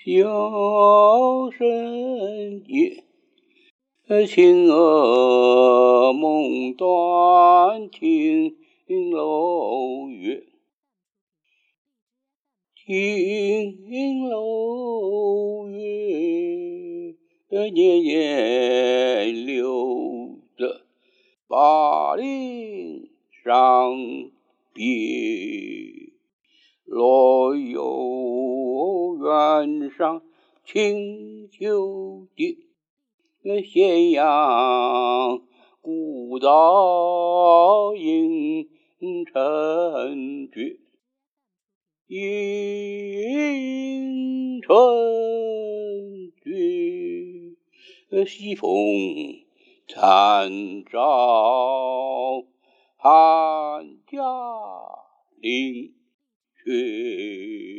小生夜，情蛾梦断，青楼月，青楼月，年年留着巴陵伤别。有远上清秋节，咸阳古道迎尘绝。迎春绝，西风残照寒家岭。月。